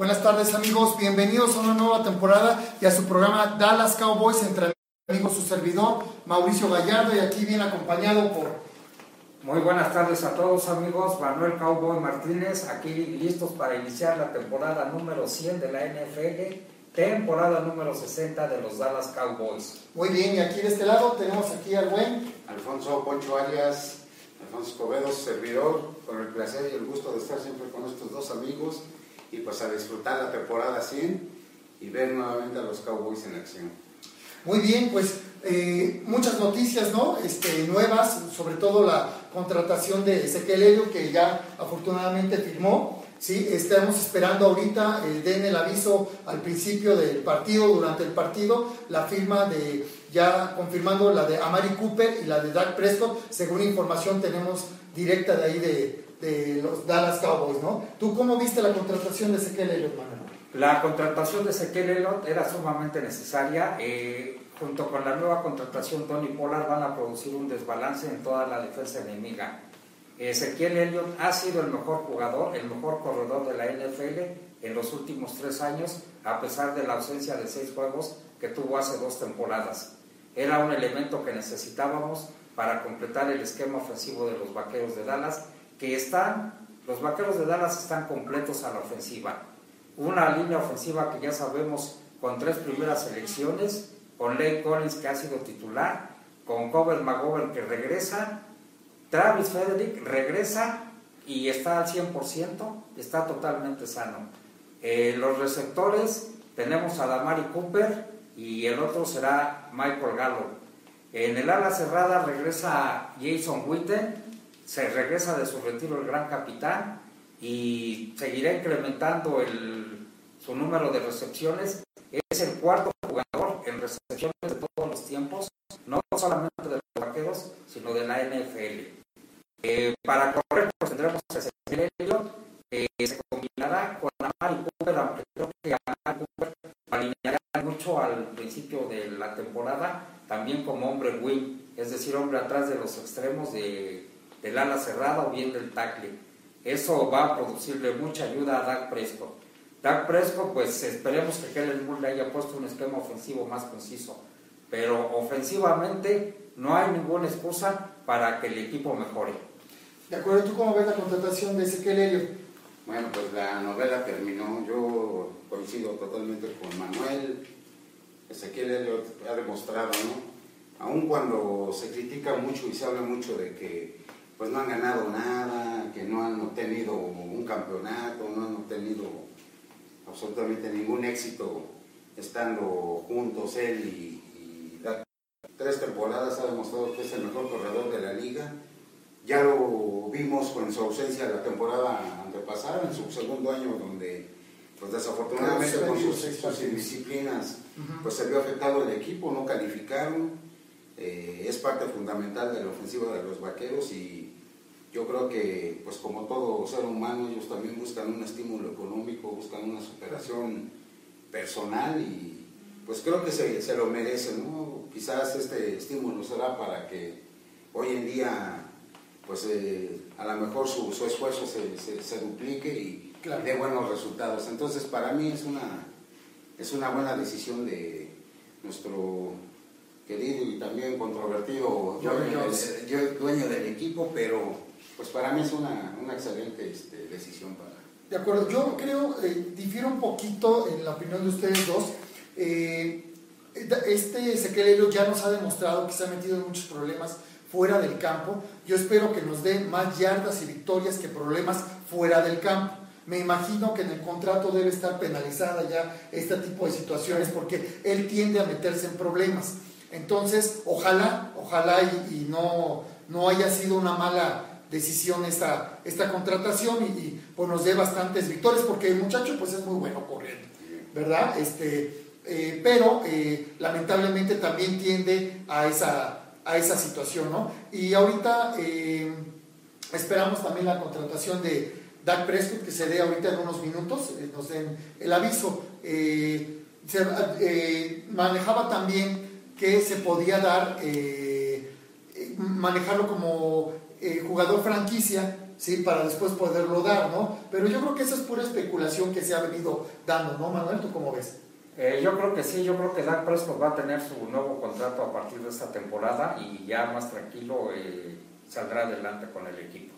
Buenas tardes amigos, bienvenidos a una nueva temporada y a su programa Dallas Cowboys entre amigos, su servidor Mauricio Gallardo y aquí bien acompañado por... Muy buenas tardes a todos amigos, Manuel Cowboy Martínez, aquí listos para iniciar la temporada número 100 de la NFL, temporada número 60 de los Dallas Cowboys. Muy bien, y aquí de este lado tenemos aquí al buen... Alfonso Poncho Arias, Alfonso Escobedo, servidor, con el placer y el gusto de estar siempre con estos dos amigos y pues a disfrutar la temporada 100 y ver nuevamente a los Cowboys en acción. Muy bien, pues eh, muchas noticias ¿no? este, nuevas, sobre todo la contratación de Ezequiel Helio, que ya afortunadamente firmó. ¿sí? Estamos esperando ahorita, eh, den el aviso al principio del partido, durante el partido, la firma de, ya confirmando la de Amari Cooper y la de Dak Prescott, según información tenemos directa de ahí de, de los Dallas Cowboys, ¿no? ¿Tú cómo viste la contratación de Ezequiel Elliott, Manuel? La contratación de Ezequiel Elliott era sumamente necesaria. Eh, junto con la nueva contratación, Tony Pollard van a producir un desbalance en toda la defensa enemiga. Ezequiel Elliott ha sido el mejor jugador, el mejor corredor de la NFL en los últimos tres años, a pesar de la ausencia de seis juegos que tuvo hace dos temporadas. Era un elemento que necesitábamos para completar el esquema ofensivo de los Vaqueros de Dallas que están, los vaqueros de Dallas están completos a la ofensiva. Una línea ofensiva que ya sabemos con tres primeras selecciones, con Lane Collins que ha sido titular, con Cover McGovern que regresa, Travis Frederick regresa y está al 100%, está totalmente sano. Eh, los receptores tenemos a Damari Cooper y el otro será Michael Gallo. En el ala cerrada regresa Jason Witten se regresa de su retiro el gran capitán y seguirá incrementando el, su número de recepciones. Es el cuarto jugador en recepciones de todos los tiempos, no solamente de los vaqueros, sino de la NFL. Eh, para correr, pues tendremos ese Elliott, eh, se combinará con Amari Cooper, aunque creo que Amari Cooper alineará mucho al principio de la temporada, también como hombre wing, es decir, hombre atrás de los extremos de del ala cerrada o bien del tackle. Eso va a producirle mucha ayuda a Dak Prescott. Dak Prescott, pues esperemos que Kellen Moore le haya puesto un esquema ofensivo más conciso. Pero ofensivamente no hay ninguna excusa para que el equipo mejore. De acuerdo, ¿tú cómo ves la contratación de Ezequiel Helio? Bueno, pues la novela terminó. Yo coincido totalmente con Manuel. Ezequiel Helio ha demostrado, ¿no? Aun cuando se critica mucho y se habla mucho de que pues no han ganado nada, que no han obtenido un campeonato, no han obtenido absolutamente ningún éxito estando juntos él y, tres temporadas ha demostrado que es el mejor corredor de la liga. Ya lo vimos con su ausencia la temporada antepasada, en su segundo año, donde pues desafortunadamente con sus, sus indisciplinas pues se vio afectado el equipo, no calificaron. Eh, es parte fundamental de la ofensiva de los vaqueros y yo creo que, pues como todo ser humano, ellos también buscan un estímulo económico, buscan una superación personal y pues creo que se, se lo merecen, ¿no? Quizás este estímulo será para que hoy en día, pues eh, a lo mejor su, su esfuerzo se, se, duplique y dé buenos resultados. Entonces, para mí es una, es una buena decisión de nuestro querido y también controvertido dueño del equipo, pero pues para mí es una, una excelente este, decisión para... De acuerdo, yo creo, eh, difiero un poquito en la opinión de ustedes dos. Eh, este Ezequiel ya nos ha demostrado que se ha metido en muchos problemas fuera del campo. Yo espero que nos dé más yardas y victorias que problemas fuera del campo. Me imagino que en el contrato debe estar penalizada ya este tipo de situaciones porque él tiende a meterse en problemas. Entonces, ojalá, ojalá y, no, no haya sido una mala decisión esta, esta contratación y, pues nos dé bastantes victorias porque el muchacho pues es muy bueno corriendo, ¿verdad? Este, eh, pero eh, lamentablemente también tiende a esa, a esa situación, ¿no? Y ahorita eh, esperamos también la contratación de Dak Prescott que se dé ahorita en unos minutos, nos den el aviso. se manejaba también que se podía dar, manejarlo como eh, jugador franquicia ¿sí? Para después poderlo dar, ¿no? Pero yo creo que esa es pura especulación que se ha venido dando, ¿no, Manuel? ¿Tú cómo ves? Eh, yo creo que sí, yo creo que Dak Prescott va a tener su nuevo contrato a partir de esta temporada y ya más tranquilo eh, saldrá adelante con el equipo.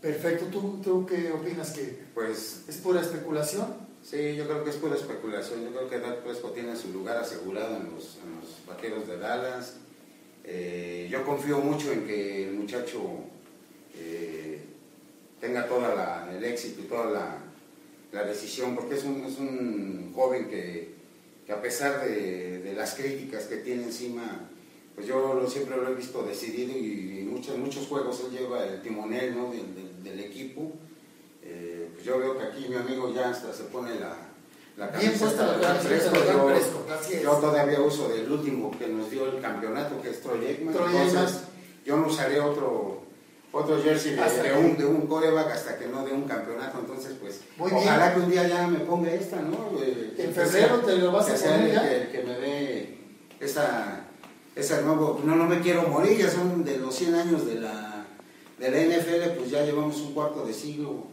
Perfecto, ¿Tú, ¿tú qué opinas? ¿Que pues, es pura especulación? Sí, yo creo que es pura especulación. Yo creo que Dak Prescott tiene su lugar asegurado en los, en los vaqueros de Dallas. Eh, yo confío mucho en que el muchacho eh, tenga todo el éxito y toda la, decisión, porque es un, es un joven que, a pesar de, las críticas que tiene encima, pues yo lo, siempre lo he visto decidido y en muchos, muchos juegos él lleva el timonel ¿no? del, equipo. Eh, pues yo veo que aquí mi amigo ya hasta se pone la, la camiseta la fresco, yo, fresco, yo, todavía uso del último que nos dio el campeonato, que es Troy Aikman. Entonces, yo no usaré otro otro jersey de, de, un, de un coreback hasta que no de un campeonato. Entonces, pues, Muy ojalá bien. que un día ya me ponga esta, ¿no? Eh, En febrero te lo vas a poner ya. Que, que me dé esa, esa nuevo. No, no me quiero morir, ya son de los 100 años de la, de la NFL, pues ya llevamos un cuarto de siglo.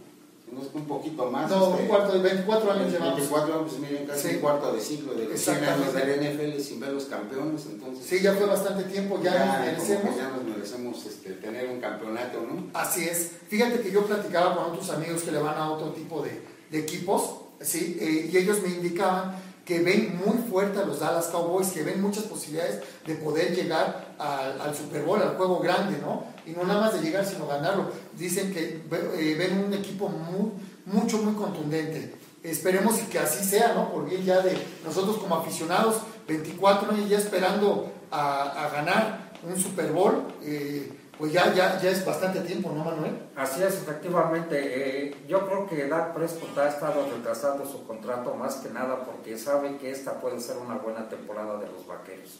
Un poquito más. No, este, un cuarto de 24 años llevamos. 24 años, miren, casi Sí. un cuarto de siglo de los 100 años Exactamente. de la NFL sin ver los campeones. Entonces, Sí, ya fue bastante tiempo, ya, nos como merecemos. ya nos merecemos este, tener un campeonato, ¿no? Así es. Fíjate que yo platicaba con otros amigos que le van a otro tipo de, de equipos, ¿sí? Eh, y ellos me indicaban que ven muy fuerte a los Dallas Cowboys, que ven muchas posibilidades de poder llegar al, al Super Bowl, al juego grande, ¿no? Y no nada más de llegar, sino ganarlo. Dicen que eh, ven un equipo muy, mucho, muy contundente. Esperemos que así sea, ¿no? Por bien ya de nosotros como aficionados, 24 años ya esperando a, a ganar un Super Bowl, eh, pues ya, ya, ya es bastante tiempo, ¿no, Manuel? Así es, efectivamente. eh, yo creo que Dak Prescott ha estado retrasando su contrato más que nada porque sabe que esta puede ser una buena temporada de los vaqueros.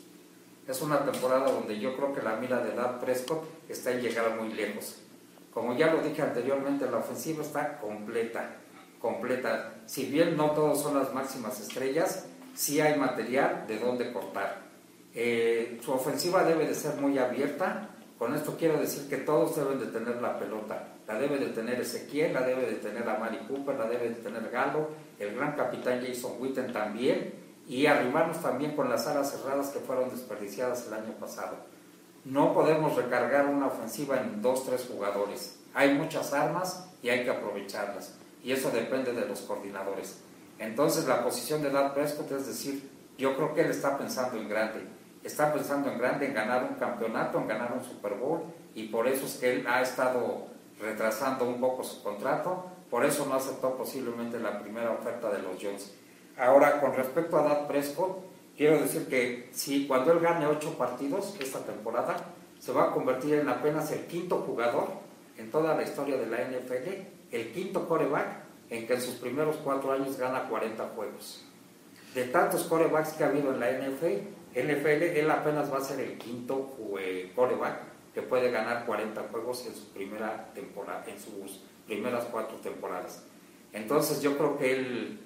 Es una temporada donde yo creo que la mira de Dak Prescott está en llegar muy lejos. Como ya lo dije anteriormente, la ofensiva está completa, completa. Si bien no todos son las máximas estrellas, sí hay material de donde cortar. Eh, su ofensiva debe de ser muy abierta. Con esto quiero decir que todos deben de tener la pelota. La debe de tener Ezequiel, la debe de tener a Mari Cooper, la debe de tener Galo, el gran capitán Jason Witten también, y arrimarnos también con las alas cerradas que fueron desperdiciadas el año pasado. No podemos recargar una ofensiva en dos, tres jugadores. Hay muchas armas y hay que aprovecharlas. Y eso depende de los coordinadores. Entonces la posición de Dak Prescott es decir, yo creo que él está pensando en grande. Está pensando en grande, en ganar un campeonato, en ganar un Super Bowl. Y por eso es que él ha estado retrasando un poco su contrato. Por eso no aceptó posiblemente la primera oferta de los Jones. Ahora, con respecto a Dak Prescott, quiero decir que si cuando él gane ocho partidos esta temporada, se va a convertir en apenas el quinto jugador en toda la historia de la NFL, el quinto coreback en que en sus primeros cuatro años gana 40 juegos. De tantos corebacks que ha habido en la NFL, NFL él apenas va a ser el quinto coreback que puede ganar 40 juegos en su primera temporada, en sus primeras cuatro temporadas. Entonces yo creo que él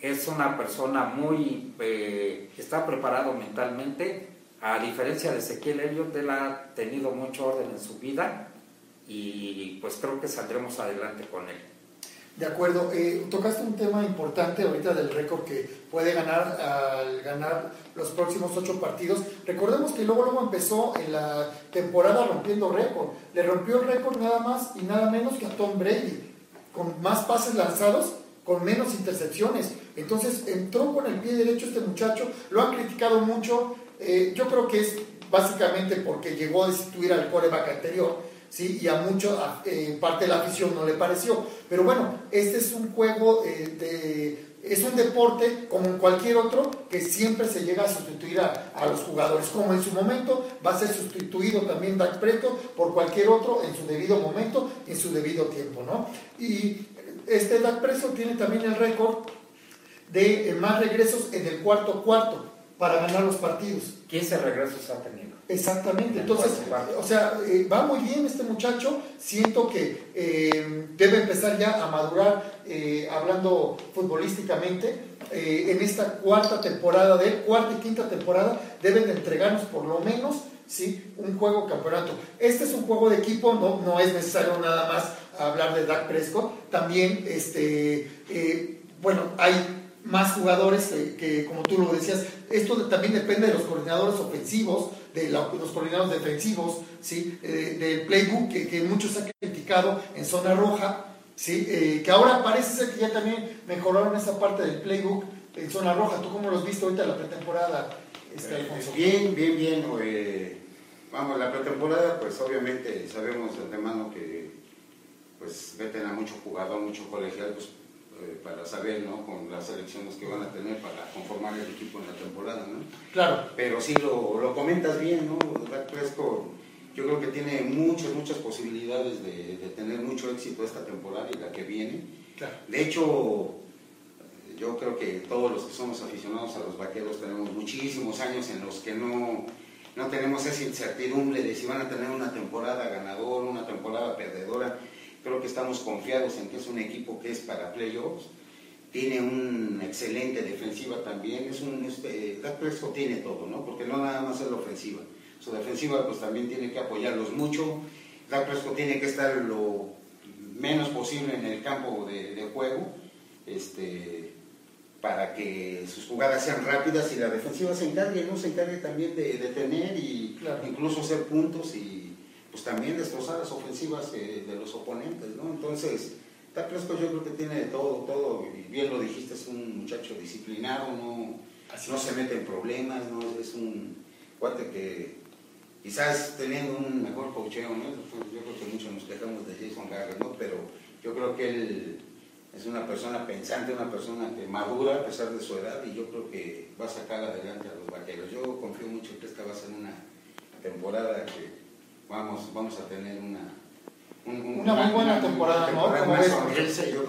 es una persona muy, eh, está preparado mentalmente, a diferencia de Ezequiel Elliott, él ha tenido mucho orden en su vida y pues creo que saldremos adelante con él. De acuerdo, eh, tocaste un tema importante ahorita del récord que puede ganar al ganar los próximos ocho partidos. Recordemos que luego luego empezó en la temporada rompiendo récord. Le rompió el récord nada más y nada menos que a Tom Brady, con más pases lanzados, con menos intercepciones. Entonces entró con el pie derecho este muchacho, lo han criticado mucho. eh, yo creo que es básicamente porque llegó a destituir al coreback anterior. ¿sí? y a mucho a, eh, parte de la afición no le pareció. Pero bueno, este es un juego, eh, de, es un deporte como en cualquier otro que siempre se llega a sustituir a, los jugadores, como en su momento va a ser sustituido también Dak Prescott por cualquier otro en su debido momento, en su debido tiempo, ¿no? Y este Dak Prescott tiene también el récord de eh, más regresos en el cuarto cuarto para ganar los partidos. 15 regresos ha tenido. Exactamente, entonces, o sea, eh, va muy bien este muchacho, siento que eh, debe empezar ya a madurar, eh, hablando futbolísticamente, en esta cuarta temporada de él, cuarta y quinta temporada, deben de entregarnos por lo menos ¿sí? Un juego campeonato. Este es un juego de equipo, no, no es necesario nada más hablar de Dak Prescott. También, este, bueno, hay más jugadores que, como tú lo decías, esto también depende de los coordinadores ofensivos, de los coordinadores defensivos, ¿sí? Eh, del playbook que, que, muchos han criticado en zona roja, ¿sí? Eh, que ahora parece ser que ya también mejoraron esa parte del playbook en zona roja. ¿Tú cómo lo has visto ahorita en la pretemporada, este, Alfonso? Bien, bien, bien. vamos, la pretemporada, pues obviamente sabemos de antemano que pues meten a mucho jugador, mucho colegial, pues eh, para saber, ¿no? Con las elecciones que van a tener para conformar el equipo en la temporada, ¿no? Claro. Pero sí lo, lo comentas bien, ¿no? Dak yo creo que tiene muchas, muchas posibilidades de, de, tener mucho éxito esta temporada y la que viene. Claro. De hecho, yo creo que todos los que somos aficionados a los vaqueros tenemos muchísimos años en los que no, no tenemos esa incertidumbre de si van a tener una temporada ganadora, una temporada perdedora Creo que estamos confiados en que es un equipo que es para playoffs. Tiene una excelente defensiva también. Es un, este, tiene todo, ¿no? Porque no nada más es la ofensiva. Su defensiva pues también tiene que apoyarlos mucho. Dak Prescott tiene que estar lo menos posible en el campo de, juego. Este, para que sus jugadas sean rápidas y la defensiva se encargue, ¿no? Se encargue también de detener y incluso hacer puntos y pues también destrozar las ofensivas de los oponentes, ¿no? Entonces, Prescott yo creo que tiene de todo, todo, y bien lo dijiste, es un muchacho disciplinado, no, no se mete en problemas, ¿no? Es un cuate que quizás teniendo un mejor cocheo, ¿no? Yo creo que muchos nos quejamos de Jason Garrett, ¿no? Pero yo creo que él es una persona pensante, una persona que madura a pesar de su edad y yo creo que va a sacar adelante a los vaqueros. Yo confío mucho que esta va a ser una temporada que vamos, vamos a tener una, una muy buena temporada, ¿no? Como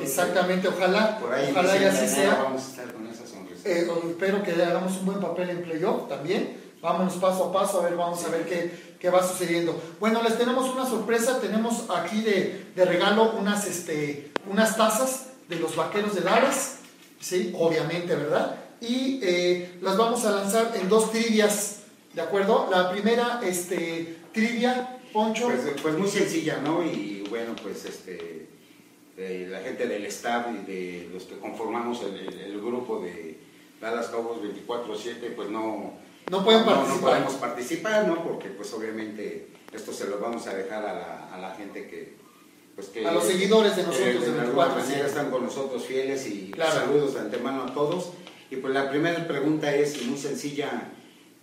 Exactamente, ojalá, ojalá y así sea. Vamos a estar con esa sonrisa. Eh, espero que hagamos un buen papel en playoff también. Vámonos paso a paso, a ver, vamos a ver qué, qué, va sucediendo. Bueno, les tenemos una sorpresa, tenemos aquí de, de regalo unas, este, unas tazas de los vaqueros de Dallas, ¿sí? Obviamente, ¿verdad? Y eh, las vamos a lanzar en dos trivias, ¿de acuerdo? La primera, este, trivia, Poncho. Pues, pues, muy sencilla, ¿no? Y bueno, pues este, la gente del staff y de los que conformamos el, grupo de Dallas Cowboys 24-7, pues no, no, pueden participar. no, podemos participar, ¿no? Porque pues obviamente esto se lo vamos a dejar a la, a la gente que, pues que, a los seguidores de nosotros de, de alguna manera están con nosotros fieles y saludos de antemano a todos. Y pues la primera pregunta es muy sencilla,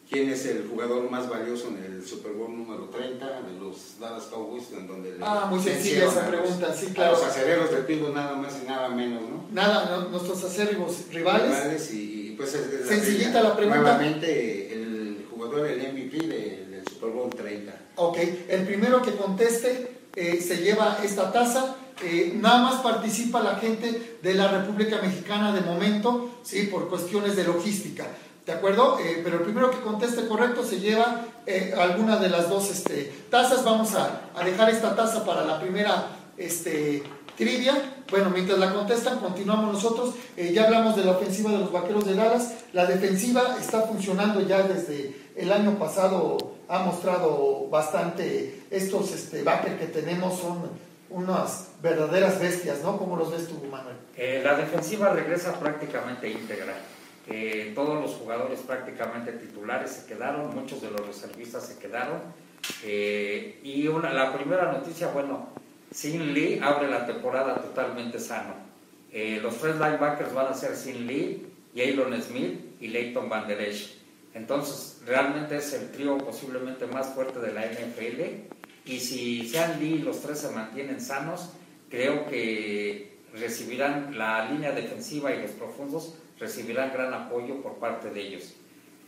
quién es el jugador más valioso en el Super Bowl número 30 de los Dallas Cowboys, en donde Ah, muy sencilla esa pregunta, sí, claro. los acereros de Pittsburgh nada más y nada menos, ¿no? Nada, nuestros aceros rivales. Rivales y, pues es, Sencillita la, pregunta. Nuevamente el jugador, el MVP del Super Bowl 30. Ok, el primero que conteste eh, se lleva esta taza. Eh, nada más participa la gente de la República Mexicana de momento, sí, por cuestiones de logística. ¿De acuerdo? Eh, pero el primero que conteste correcto se lleva eh, alguna de las dos este, tazas. Vamos a, dejar esta taza para la primera este, trivia. Bueno, mientras la contestan, continuamos nosotros. Eh, ya hablamos de la ofensiva de los Vaqueros de Dallas. La defensiva está funcionando ya desde el año pasado. Ha mostrado bastante estos este, que tenemos. Son unas verdaderas bestias, ¿no? ¿Cómo los ves tú, Manuel? la defensiva regresa prácticamente íntegra todos los jugadores prácticamente titulares se quedaron, muchos de los reservistas se quedaron. Eh, y una, la primera noticia, bueno, Sin Lee abre la temporada totalmente sano. Eh, los tres linebackers van a ser Sin Lee, Jalen Smith y Leighton Van Der Esch. Entonces, realmente es el trío posiblemente más fuerte de la NFL. Y si Sean Lee y los tres se mantienen sanos, creo que recibirán la línea defensiva y los profundos recibirán gran apoyo por parte de ellos.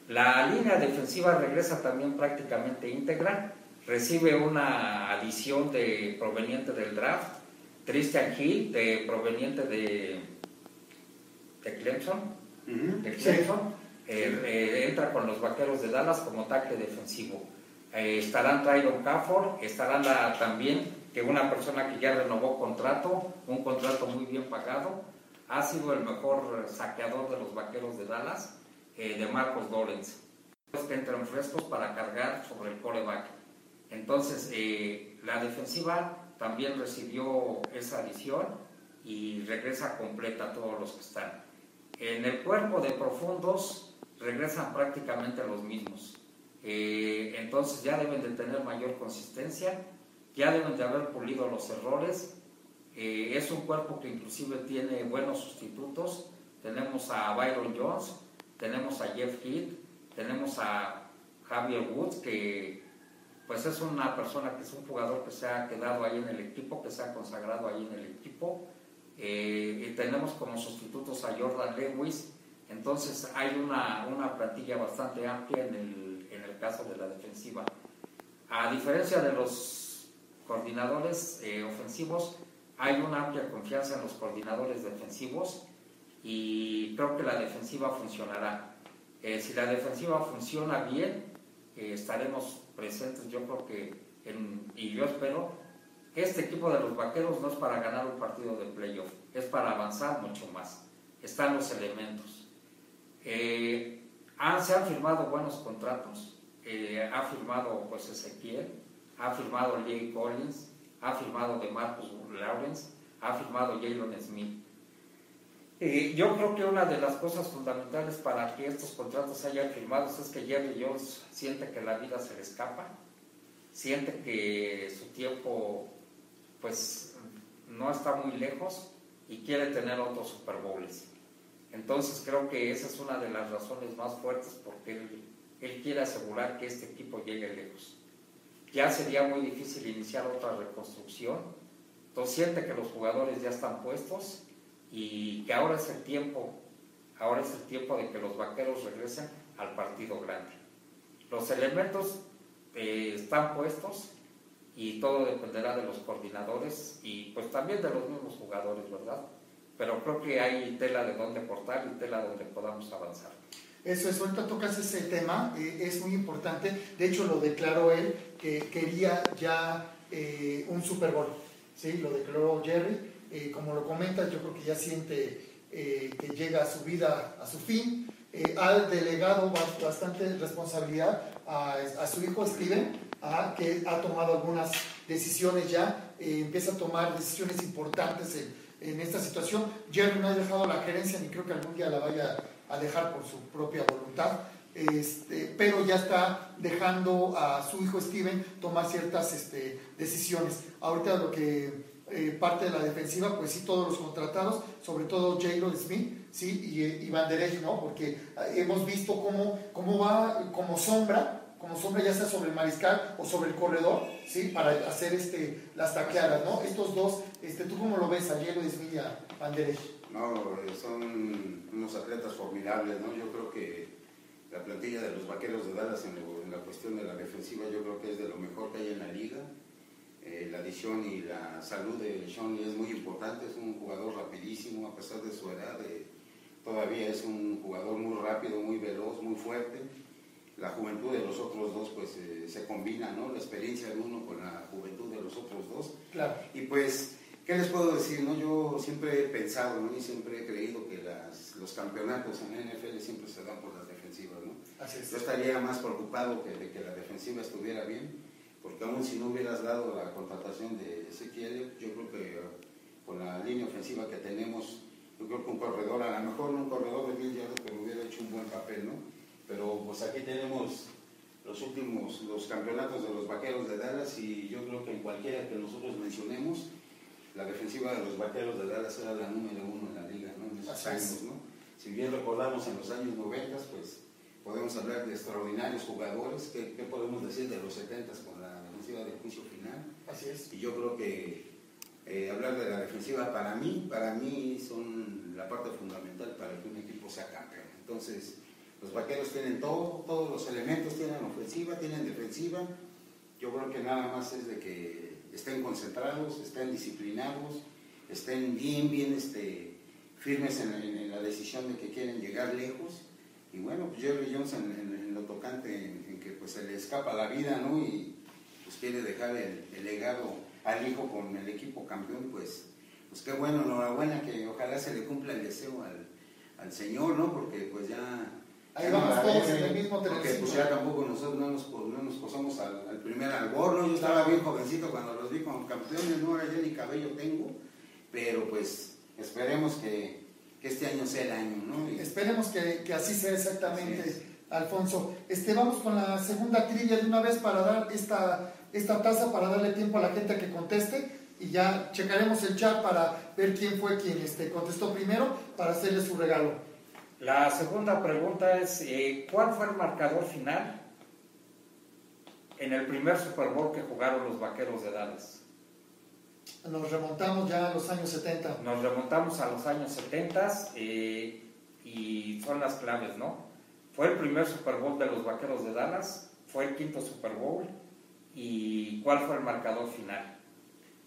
La línea defensiva regresa también prácticamente íntegra, recibe una adición de, proveniente del draft, Christian Hill, de, proveniente de, de Clemson, de Clemson eh, eh, entra con los vaqueros de Dallas como tackle defensivo. Eh, estarán Tyron Cafford, estarán también que una persona que ya renovó contrato, un contrato muy bien pagado, ha sido el mejor saqueador de los vaqueros de Dallas, eh, de Marcos Lawrence. que entran frescos para cargar sobre el coreback. Entonces, eh, la defensiva también recibió esa adición y regresa completa a todos los que están. En el cuerpo de profundos regresan prácticamente los mismos. Eh, entonces ya deben de tener mayor consistencia, ya deben de haber pulido los errores. Eh, es un cuerpo que inclusive tiene buenos sustitutos. Tenemos a Byron Jones, tenemos a Jeff Heath, tenemos a Javier Woods, que pues es una persona que es un jugador que se ha quedado ahí en el equipo, que se ha consagrado ahí en el equipo. Eh, y tenemos como sustitutos a Jordan Lewis. Entonces hay una, una plantilla bastante amplia en el, en el, caso de la defensiva. A diferencia de los coordinadores eh, ofensivos, hay una amplia confianza en los coordinadores defensivos y creo que la defensiva funcionará. Eh, si la defensiva funciona bien, eh, estaremos presentes, yo creo que, y yo espero, este equipo de los Vaqueros no es para ganar un partido de playoff, es para avanzar mucho más. Están los elementos. Eh, se han firmado buenos contratos. ha firmado pues Ezequiel, ha firmado Jay Collins, ha firmado de Marcus Lawrence, ha firmado Jalen Smith. Eh, yo creo que una de las cosas fundamentales para que estos contratos hayan firmados es que Jerry Jones siente que la vida se le escapa, siente que su tiempo pues no está muy lejos y quiere tener otros Super Bowls. Entonces creo que esa es una de las razones más fuertes porque él, él quiere asegurar que este equipo llegue lejos. Ya sería muy difícil iniciar otra reconstrucción, entonces siente que los jugadores ya están puestos y que ahora es el tiempo, ahora es el tiempo de que los vaqueros regresen al partido grande. Los elementos eh, están puestos y todo dependerá de los coordinadores y pues también de los mismos jugadores, ¿verdad? Pero creo que hay tela de donde cortar y tela donde podamos avanzar. Eso es, ahorita tocas ese tema, eh, es muy importante. De hecho, lo declaró él que quería ya eh, un Super Bowl. ¿sí? Lo declaró Jerry eh, como lo comentas, yo creo que ya siente eh, que llega su vida a su fin. Eh, ha delegado bastante responsabilidad a, su hijo Steven, que ha tomado algunas decisiones ya, empieza a tomar decisiones importantes en, en, esta situación. Jerry no ha dejado la gerencia, ni creo que algún día la vaya a dejar por su propia voluntad. Este, pero ya está dejando a su hijo Steven tomar ciertas este, decisiones. Ahorita lo que eh, parte de la defensiva, pues sí, todos los contratados, sobre todo Jalen Smith, sí, y, y Van ¿no? Porque eh, hemos visto cómo, cómo va como sombra, como sombra ya sea sobre el mariscal o sobre el corredor, sí, para hacer este, las taqueadas, ¿no? Estos dos, este, ¿tú cómo lo ves a Jalen Smith y a Van No, eh, son unos atletas formidables, ¿no? Yo creo que la plantilla de los vaqueros de Dallas en, en la cuestión de la defensiva, yo creo que es de lo mejor que hay en la liga eh, la adición y la salud de Sean es muy importante, es un jugador rapidísimo a pesar de su edad, eh, todavía es un jugador muy rápido, muy veloz, muy fuerte. La juventud de los otros dos pues eh, se combina, ¿no? La experiencia de uno con la juventud de los otros dos. Claro. Y pues, ¿qué les puedo decir? No? Yo siempre he pensado ¿no? y siempre he creído que las, los campeonatos en la NFL siempre se dan por las defensivas, ¿no? Así es. Yo estaría más preocupado que de que la defensiva estuviera bien porque aún si no hubieras dado la contratación de Ezequiel, yo creo que con la línea ofensiva que tenemos, yo creo que un corredor, a lo mejor un corredor de mil yardas, pero hubiera hecho un buen papel, ¿no? Pero pues aquí tenemos los últimos, los campeonatos de los vaqueros de Dallas y yo creo que en cualquiera que nosotros mencionemos, la defensiva de los vaqueros de Dallas era la número uno en la liga, ¿no? En esos años, ¿no? Si bien recordamos en los años 90, pues podemos hablar de extraordinarios jugadores, ¿qué, qué podemos decir de los 70 con la de juicio final. Así es. Y yo creo que eh, hablar de la defensiva para mí, para mí son la parte fundamental para que un equipo sea campeón. Entonces, los vaqueros tienen todo, todos los elementos, tienen ofensiva, tienen defensiva. Yo creo que nada más es de que estén concentrados, estén disciplinados, estén bien, bien este, firmes en, la decisión de que quieren llegar lejos. Y bueno, pues Jerry Jones en, lo tocante, en, que pues se le escapa la vida, ¿no? Y, pues quiere dejar el, legado al hijo con el equipo campeón, pues, pues qué bueno, enhorabuena, que ojalá se le cumpla el deseo al, al Señor, ¿no? Porque pues ya Ahí vamos todos en el mismo Porque pues ya tampoco nosotros no nos, no nos posamos al, al primer albor, ¿no? Yo estaba bien jovencito cuando los vi como campeones, no, ahora ya ni cabello tengo, pero pues esperemos que, que este año sea el año, ¿no? Y... Esperemos que, que, así sea exactamente, Alfonso. Este, vamos con la segunda trivia de una vez para dar esta, esta taza, para darle tiempo a la gente a que conteste y ya checaremos el chat para ver quién fue quien este, contestó primero para hacerle su regalo. La segunda pregunta es, eh, ¿cuál fue el marcador final en el primer Super Bowl que jugaron los Vaqueros de Dallas? Nos remontamos ya a los años 70. Nos remontamos a los años 70 eh, y son las claves, ¿no? Fue el primer Super Bowl de los Vaqueros de Dallas, fue el quinto Super Bowl y ¿cuál fue el marcador final?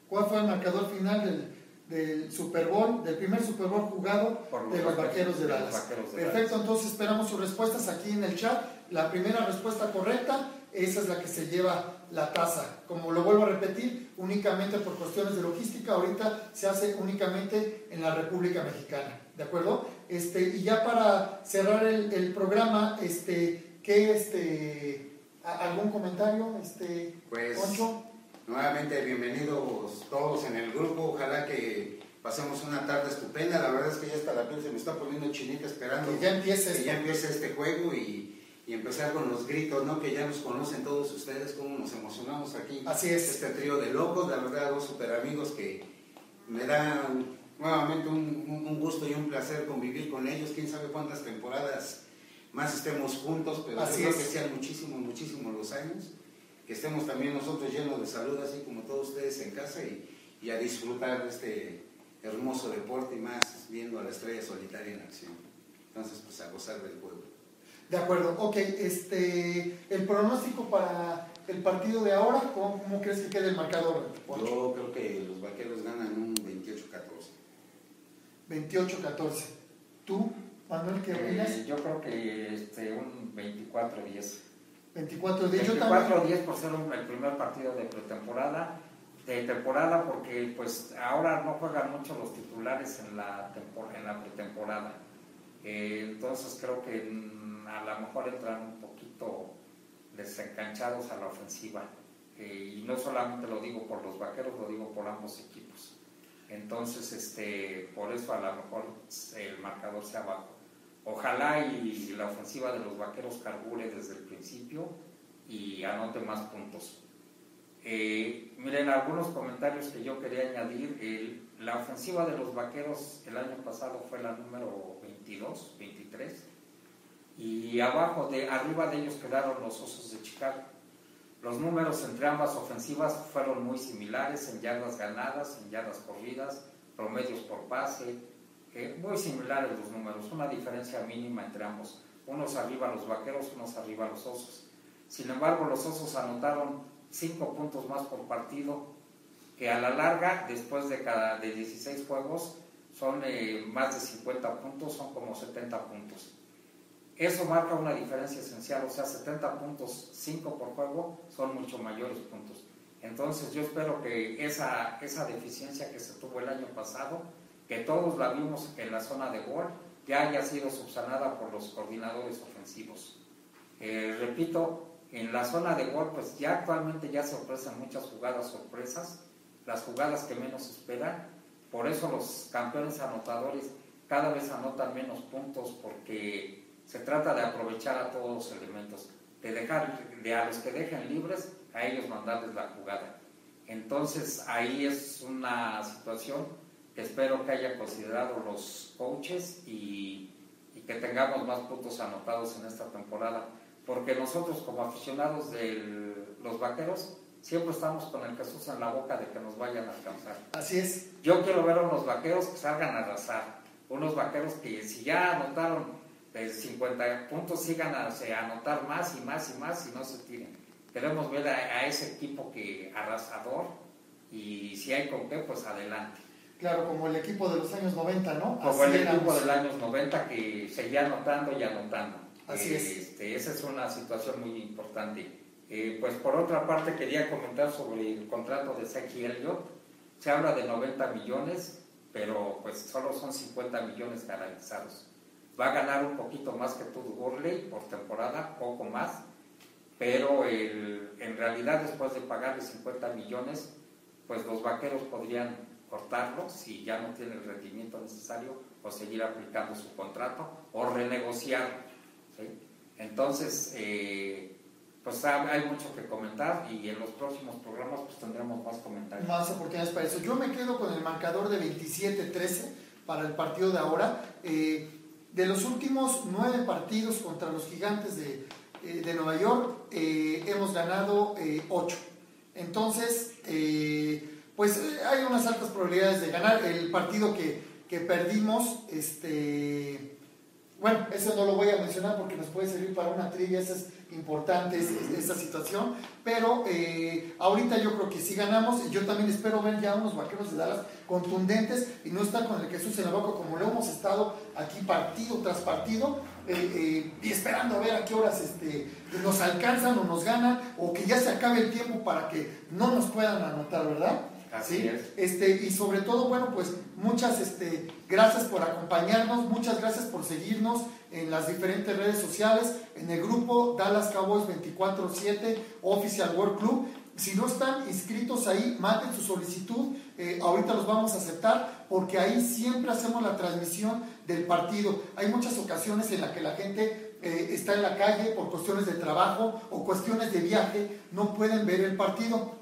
¿Cuál fue el marcador final del, del Super Bowl, del primer Super Bowl jugado de los Vaqueros de Dallas. Perfecto, entonces esperamos sus respuestas aquí en el chat. La primera respuesta correcta, esa es la que se lleva la taza. Como lo vuelvo a repetir, únicamente por cuestiones de logística, ahorita se hace únicamente en la República Mexicana. ¿De acuerdo? Este, y ya para cerrar el, programa, este, ¿qué este, algún comentario, este, pues, Nuevamente bienvenidos todos en el grupo, ojalá que pasemos una tarde estupenda, la verdad es que ya hasta la piel se me está poniendo chinita esperando que ya empiece, que ya empiece este juego y, y, empezar con los gritos, ¿no? que ya nos conocen todos ustedes, cómo nos emocionamos aquí. Así es. Este trío de locos, la verdad, dos super amigos que me dan nuevamente un, un, gusto y un placer convivir con ellos, quién sabe cuántas temporadas más estemos juntos, pero Así creo que sean muchísimos, muchísimos los años que estemos también nosotros llenos de salud, así como todos ustedes en casa, y, y a disfrutar de este hermoso deporte y más viendo a la estrella solitaria en acción. Entonces, pues a gozar del juego. De acuerdo, ok, este, el pronóstico para el partido de ahora, ¿cómo, cómo crees que quede el marcador? Yo creo que los vaqueros ganan un 28-14. 28-14. ¿Tú, Manuel, qué opinas? Eh, yo creo que este, un 24-10. 24 días. 24 días por ser el primer partido de pretemporada, de temporada, porque pues ahora no juegan mucho los titulares en la, en la pretemporada. Eh, entonces creo que a lo mejor entran un poquito desencanchados a la ofensiva. Eh, y no solamente lo digo por los vaqueros, lo digo por ambos equipos. Entonces, este, por eso a lo mejor el marcador se abajo. Ojalá y la ofensiva de los vaqueros carbure desde el principio y anote más puntos. Eh, miren, algunos comentarios que yo quería añadir. la ofensiva de los vaqueros el año pasado fue la número 22, 23. Y abajo, de, arriba de ellos quedaron los Osos de Chicago. Los números entre ambas ofensivas fueron muy similares en yardas ganadas, en yardas corridas, promedios por pase, muy similares los números, una diferencia mínima entre ambos. Unos arriba los vaqueros, unos arriba los osos. Sin embargo, los osos anotaron 5 puntos más por partido, que a la larga, después de cada de 16 juegos, son eh, más de 50 puntos, son como 70 puntos. Eso marca una diferencia esencial, o sea, 70 puntos, 5 por juego, son mucho mayores puntos. Entonces yo espero que esa, esa deficiencia que se tuvo el año pasado que todos la vimos en la zona de gol, ya haya sido subsanada por los coordinadores ofensivos. Eh, repito, en la zona de gol, pues ya actualmente ya se ofrecen muchas jugadas sorpresas, las jugadas que menos esperan, por eso los campeones anotadores cada vez anotan menos puntos porque se trata de aprovechar a todos los elementos, de dejar de a los que dejen libres, a ellos mandarles la jugada. Entonces ahí es una situación espero que hayan considerado los coaches y, que tengamos más puntos anotados en esta temporada, porque nosotros como aficionados de los vaqueros siempre estamos con el Jesús en la boca de que nos vayan a alcanzar. Así es. Yo quiero ver a unos vaqueros que salgan a arrasar, unos vaqueros que si ya anotaron 50 puntos sigan a, anotar más y más y más y no se tiren. Queremos ver a, a ese equipo que arrasador y si hay con qué, pues adelante. Claro, como el equipo de los años 90, ¿no? Como el equipo de los años 90 que seguía anotando y anotando. Así es. Este, esa es una situación muy importante. Eh, pues por otra parte quería comentar sobre el contrato de Seki Elliott. Se habla de 90 millones, pero pues solo son 50 millones garantizados. Va a ganar un poquito más que Todd Gurley por temporada, poco más, pero en realidad después de pagarle 50 millones, pues los vaqueros podrían cortarlo si ya no tiene el rendimiento necesario o seguir aplicando su contrato o renegociar. Entonces, eh, pues hay mucho que comentar y en los próximos programas pues tendremos más comentarios. Más oportunidades para eso. Yo me quedo con el marcador de 27-13 para el partido de ahora. Eh, de los últimos nueve partidos contra los gigantes de, eh, de Nueva York, hemos ganado ocho. Entonces, pues hay unas altas probabilidades de ganar. El partido que, que perdimos, este bueno, eso no lo voy a mencionar porque nos puede servir para una trivia, importante esa situación, pero eh, ahorita yo creo que si ganamos, yo también espero ver ya unos vaqueros de Dallas contundentes y no estar con el Jesús en la boca como lo hemos estado aquí partido tras partido eh, eh, y esperando a ver a qué horas este, nos alcanzan o nos ganan o que ya se acabe el tiempo para que no nos puedan anotar, ¿verdad? Así es. Este, y sobre todo, bueno, pues muchas este, gracias por acompañarnos, muchas gracias por seguirnos en las diferentes redes sociales, en el grupo Dallas Cowboys 24-7 Official World Club. Si no están inscritos ahí, manden su solicitud. Eh, ahorita los vamos a aceptar porque ahí siempre hacemos la transmisión del partido. Hay muchas ocasiones en las que la gente eh, está en la calle por cuestiones de trabajo o cuestiones de viaje, no pueden ver el partido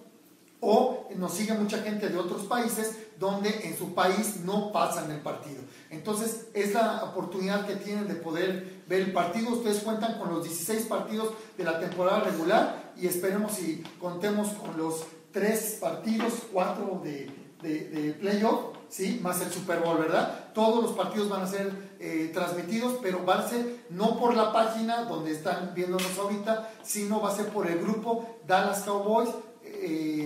o nos sigue mucha gente de otros países donde en su país no pasan el partido. Entonces es la oportunidad que tienen de poder ver el partido. Ustedes cuentan con los 16 partidos de la temporada regular y esperemos si contemos con los 3 partidos, 4 de, de, playoff, ¿sí? más el Super Bowl, ¿verdad? Todos los partidos van a ser eh, transmitidos, pero va a ser no por la página donde están viéndonos ahorita, sino va a ser por el grupo Dallas Cowboys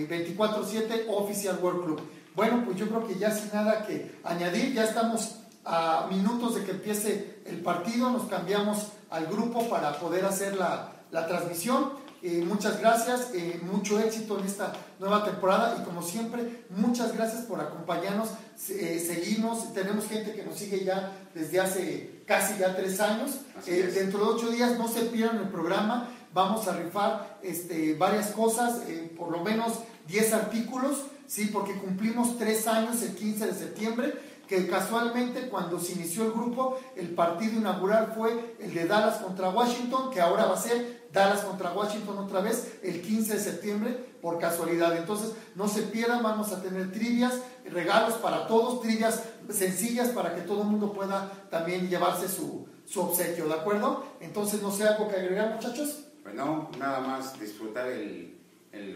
24-7 eh, Official World Club. Bueno, pues yo creo que ya sin nada que añadir, ya estamos a minutos de que empiece el partido, nos cambiamos al grupo para poder hacer la, la transmisión. Eh, muchas gracias, eh, mucho éxito en esta nueva temporada y como siempre, muchas gracias por acompañarnos, seguirnos. Tenemos gente que nos sigue ya desde hace casi ya tres años. dentro de ocho días no se pierdan el programa vamos a rifar este, varias cosas, eh, por lo menos 10 artículos, ¿sí? porque cumplimos tres años el 15 de septiembre, que casualmente cuando se inició el grupo, el partido inaugural fue el de Dallas contra Washington, que ahora va a ser Dallas contra Washington otra vez el 15 de septiembre, por casualidad. Entonces, no se pierdan, vamos a tener trivias, regalos para todos, trivias sencillas para que todo el mundo pueda también llevarse su, su obsequio, ¿de acuerdo? Entonces, no sé algo que agregar, muchachos. Pues no, nada más disfrutar el,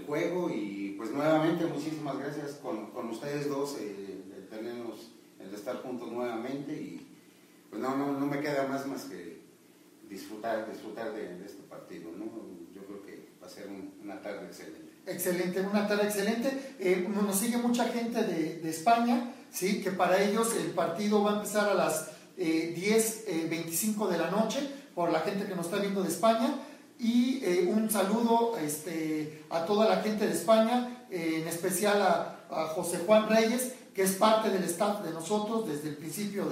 juego y pues nuevamente muchísimas gracias con, ustedes dos, eh, el tenernos, el de estar juntos nuevamente y pues no, no, me queda más más que disfrutar, disfrutar de, este partido, ¿no? Yo creo que va a ser una tarde excelente. Excelente, una tarde excelente. Eh, nos sigue mucha gente de, España, ¿sí? que para ellos el partido va a empezar a las eh, 10.25 eh, de la noche, por la gente que nos está viendo de España. Y eh, un saludo este, a toda la gente de España, eh, en especial a, José Juan Reyes, que es parte del staff de nosotros desde el principio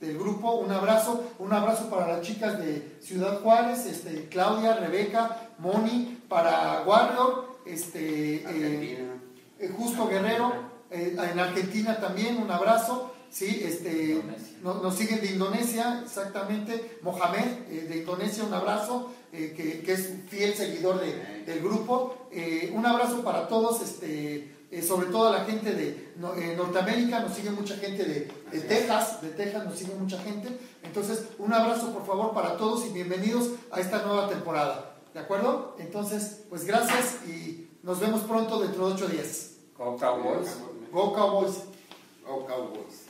del grupo. Un abrazo, un abrazo para las chicas de Ciudad Juárez, este, Claudia, Rebeca, Moni, para Warrior, este, eh, Justo Guerrero, en Argentina también, un abrazo. Sí, este, nos, siguen de Indonesia, exactamente. Mohamed de Indonesia, un abrazo. Eh, que, es fiel seguidor del grupo. Eh, un abrazo para todos, este, eh, sobre todo a la gente de Norteamérica, nos sigue mucha gente de, Texas, de Texas nos sigue mucha gente. Entonces, un abrazo por favor para todos y bienvenidos a esta nueva temporada. ¿De acuerdo? Entonces, pues gracias y nos vemos pronto dentro de ocho días. Go Cowboys. Go Cowboys. Go Cowboys.